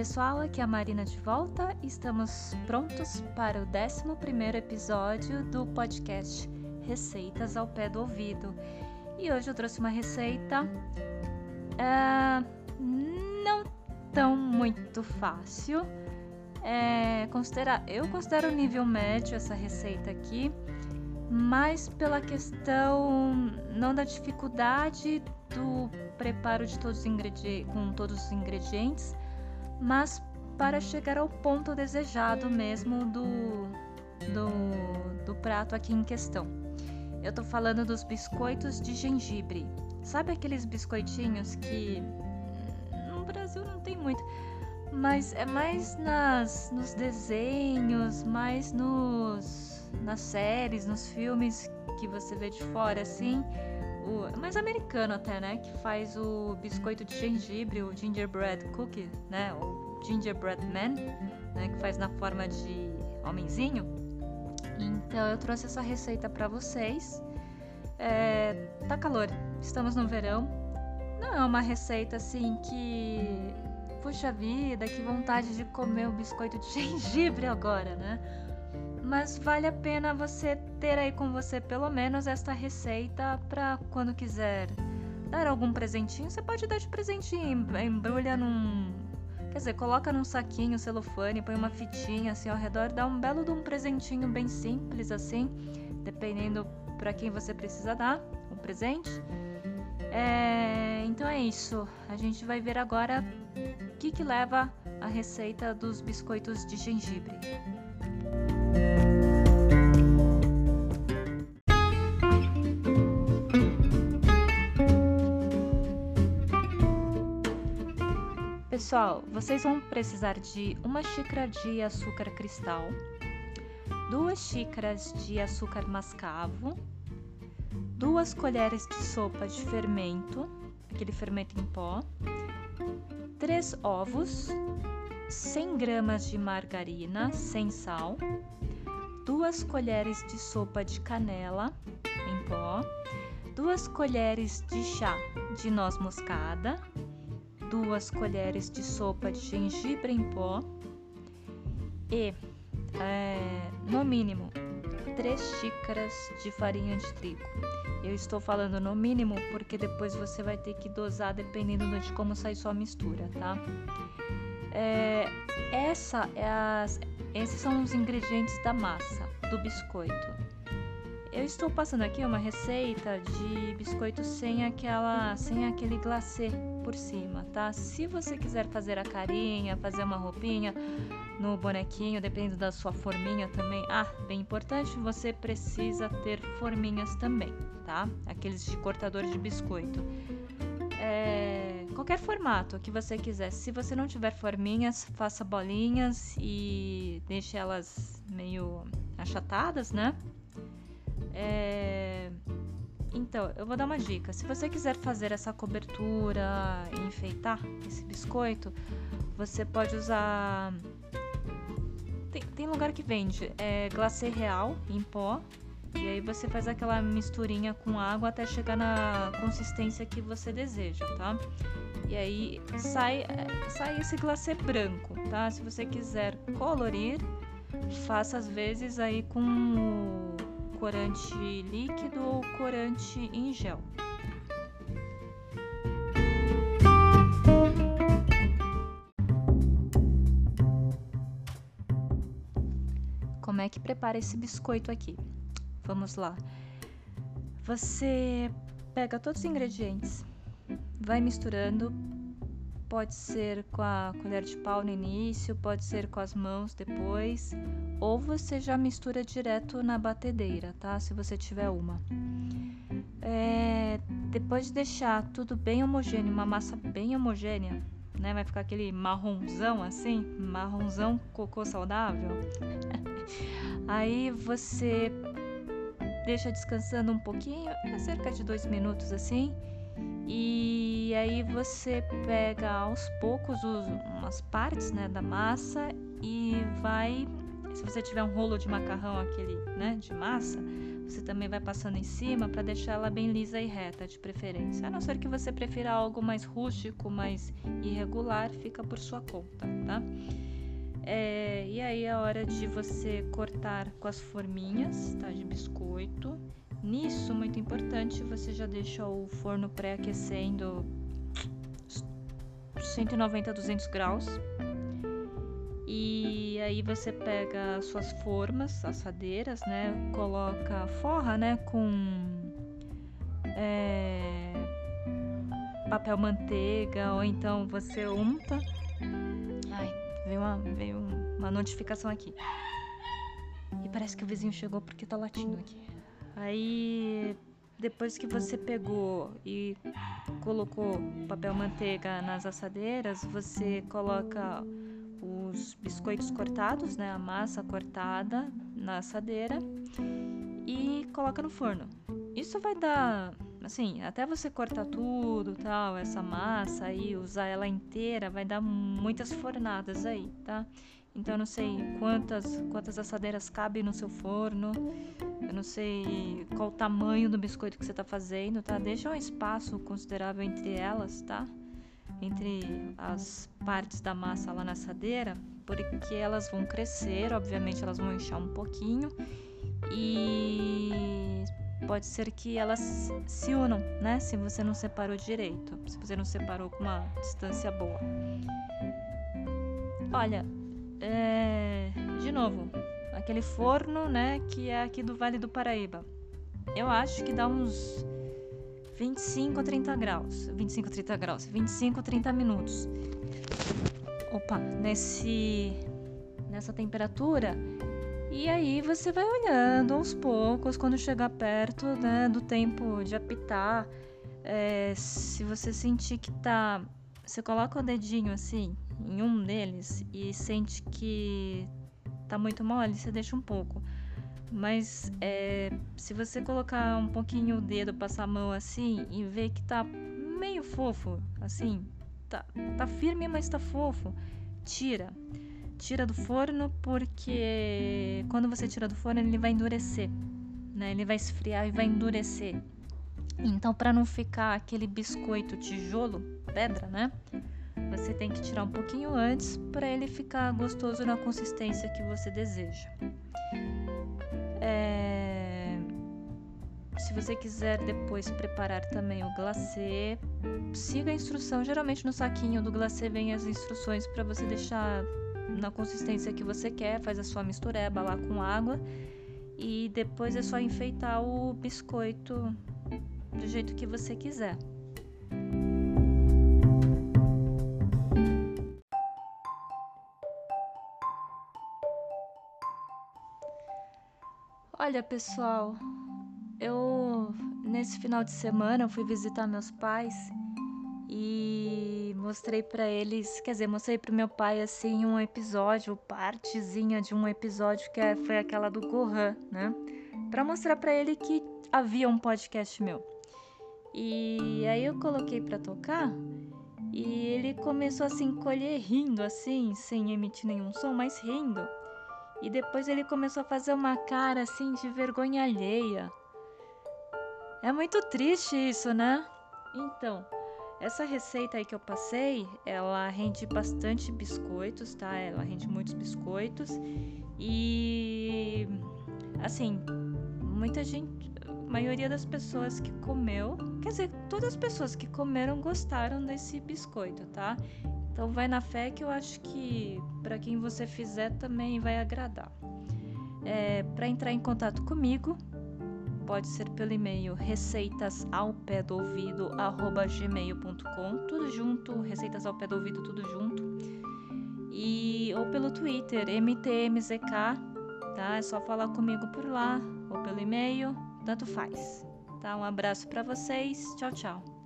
pessoal, aqui é a Marina de volta. Estamos prontos para o 11 episódio do podcast Receitas ao Pé do Ouvido. E hoje eu trouxe uma receita uh, não tão muito fácil. É, considera, eu considero nível médio essa receita aqui, mas pela questão não da dificuldade do preparo de todos os ingredientes, com todos os ingredientes, mas para chegar ao ponto desejado mesmo do, do, do prato aqui em questão. Eu tô falando dos biscoitos de gengibre. Sabe aqueles biscoitinhos que no Brasil não tem muito, mas é mais nas nos desenhos, mais nos nas séries, nos filmes que você vê de fora assim, o mais americano até, né, que faz o biscoito de gengibre, o gingerbread cookie, né, o gingerbread man, né, que faz na forma de homenzinho. Então eu trouxe essa receita para vocês. É, tá calor, estamos no verão. Não é uma receita assim que puxa vida, que vontade de comer o biscoito de gengibre agora, né? Mas vale a pena você ter aí com você pelo menos esta receita para quando quiser dar algum presentinho. Você pode dar de presentinho, embrulha num. Quer dizer, coloca num saquinho celofane, põe uma fitinha assim ao redor, dá um belo de um presentinho bem simples assim, dependendo para quem você precisa dar um presente. É, então é isso. A gente vai ver agora o que, que leva a receita dos biscoitos de gengibre. Pessoal, vocês vão precisar de uma xícara de açúcar cristal, duas xícaras de açúcar mascavo, duas colheres de sopa de fermento, aquele fermento em pó, três ovos, 100 gramas de margarina sem sal, duas colheres de sopa de canela em pó, duas colheres de chá de noz moscada, duas colheres de sopa de gengibre em pó e, é, no mínimo, três xícaras de farinha de trigo. Eu estou falando no mínimo porque depois você vai ter que dosar dependendo de como sai sua mistura, tá? É, essa é as, esses são os ingredientes da massa do biscoito. Eu estou passando aqui uma receita de biscoito sem aquela, sem aquele glacê por cima, tá? Se você quiser fazer a carinha, fazer uma roupinha no bonequinho, dependendo da sua forminha também. Ah, bem importante, você precisa ter forminhas também, tá? Aqueles de cortador de biscoito. É, qualquer formato que você quiser. Se você não tiver forminhas, faça bolinhas e deixe elas meio achatadas, né? É, então, eu vou dar uma dica. Se você quiser fazer essa cobertura e enfeitar esse biscoito, você pode usar. Tem, tem lugar que vende é, glacê real em pó. E aí você faz aquela misturinha com água até chegar na consistência que você deseja, tá? E aí sai, sai esse glacê branco, tá? Se você quiser colorir, faça às vezes aí com corante líquido ou corante em gel. Como é que prepara esse biscoito aqui? Vamos lá. Você pega todos os ingredientes, vai misturando. Pode ser com a colher de pau no início, pode ser com as mãos depois, ou você já mistura direto na batedeira, tá? Se você tiver uma. É, depois de deixar tudo bem homogêneo, uma massa bem homogênea, né? Vai ficar aquele marronzão assim, marronzão cocô saudável. Aí você deixa descansando um pouquinho, é cerca de dois minutos assim. E aí você pega aos poucos os, umas partes né, da massa e vai se você tiver um rolo de macarrão aquele, né, de massa, você também vai passando em cima para deixar ela bem lisa e reta, de preferência. A não ser que você prefira algo mais rústico, mais irregular, fica por sua conta, tá? É, e aí é hora de você cortar com as forminhas, tá? De biscoito. Nisso, muito importante, você já deixa o forno pré-aquecendo 190 a 200 graus. E aí você pega as suas formas, assadeiras, né? Coloca forra, né? Com é, papel manteiga ou então você unta. Ai, veio uma, veio uma notificação aqui. E parece que o vizinho chegou porque tá latindo aqui. Aí depois que você pegou e colocou papel manteiga nas assadeiras, você coloca os biscoitos cortados, né, a massa cortada na assadeira e coloca no forno. Isso vai dar, assim, até você cortar tudo, tal, essa massa e usar ela inteira, vai dar muitas fornadas aí, tá? Então eu não sei quantas quantas assadeiras cabem no seu forno. Eu não sei qual o tamanho do biscoito que você está fazendo, tá? Deixa um espaço considerável entre elas, tá? Entre as partes da massa lá na assadeira, porque elas vão crescer, obviamente elas vão inchar um pouquinho e pode ser que elas se unam, né? Se você não separou direito, se você não separou com uma distância boa. Olha, é, de novo, aquele forno, né, que é aqui do Vale do Paraíba. Eu acho que dá uns 25 a 30 graus. 25 a 30 graus. 25 a 30 minutos. Opa, nesse nessa temperatura. E aí você vai olhando aos poucos quando chegar perto, né, do tempo de apitar. É, se você sentir que tá, você coloca o dedinho assim em um deles e sente que tá muito mole, você deixa um pouco. Mas é, se você colocar um pouquinho o dedo, passar a mão assim e ver que tá meio fofo, assim, tá, tá firme, mas tá fofo, tira. Tira do forno porque quando você tira do forno ele vai endurecer, né? Ele vai esfriar e vai endurecer. Então, para não ficar aquele biscoito tijolo, pedra, né? Você tem que tirar um pouquinho antes para ele ficar gostoso na consistência que você deseja. É... Se você quiser depois preparar também o glacê, siga a instrução. Geralmente no saquinho do glacê vem as instruções para você deixar na consistência que você quer, faz a sua mistureba lá com água e depois é só enfeitar o biscoito do jeito que você quiser. Olha, pessoal, eu nesse final de semana fui visitar meus pais e mostrei para eles, quer dizer, mostrei pro meu pai assim um episódio, partezinha de um episódio que é, foi aquela do Gohan, né? Para mostrar para ele que havia um podcast meu. E aí eu coloquei para tocar e ele começou a se encolher rindo assim, sem emitir nenhum som, mas rindo. E depois ele começou a fazer uma cara assim de vergonha alheia. É muito triste isso, né? Então, essa receita aí que eu passei, ela rende bastante biscoitos, tá? Ela rende muitos biscoitos. E assim, muita gente, a maioria das pessoas que comeu, quer dizer, todas as pessoas que comeram gostaram desse biscoito, tá? Então vai na fé que eu acho que para quem você fizer também vai agradar. É, para entrar em contato comigo, pode ser pelo e-mail receitas tudo junto, receitas ao pé do ouvido, tudo junto. E ou pelo Twitter, mtmzk, tá? É só falar comigo por lá ou pelo e-mail, tanto faz. Tá? Um abraço para vocês. Tchau, tchau.